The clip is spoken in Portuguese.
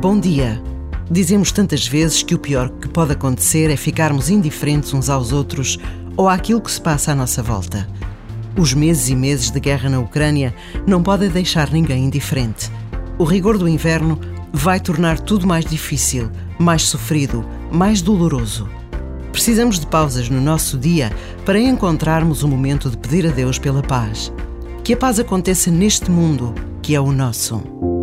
Bom dia. Dizemos tantas vezes que o pior que pode acontecer é ficarmos indiferentes uns aos outros ou àquilo que se passa à nossa volta. Os meses e meses de guerra na Ucrânia não podem deixar ninguém indiferente. O rigor do inverno vai tornar tudo mais difícil, mais sofrido, mais doloroso. Precisamos de pausas no nosso dia para encontrarmos o momento de pedir a Deus pela paz. Que a paz aconteça neste mundo que é o nosso.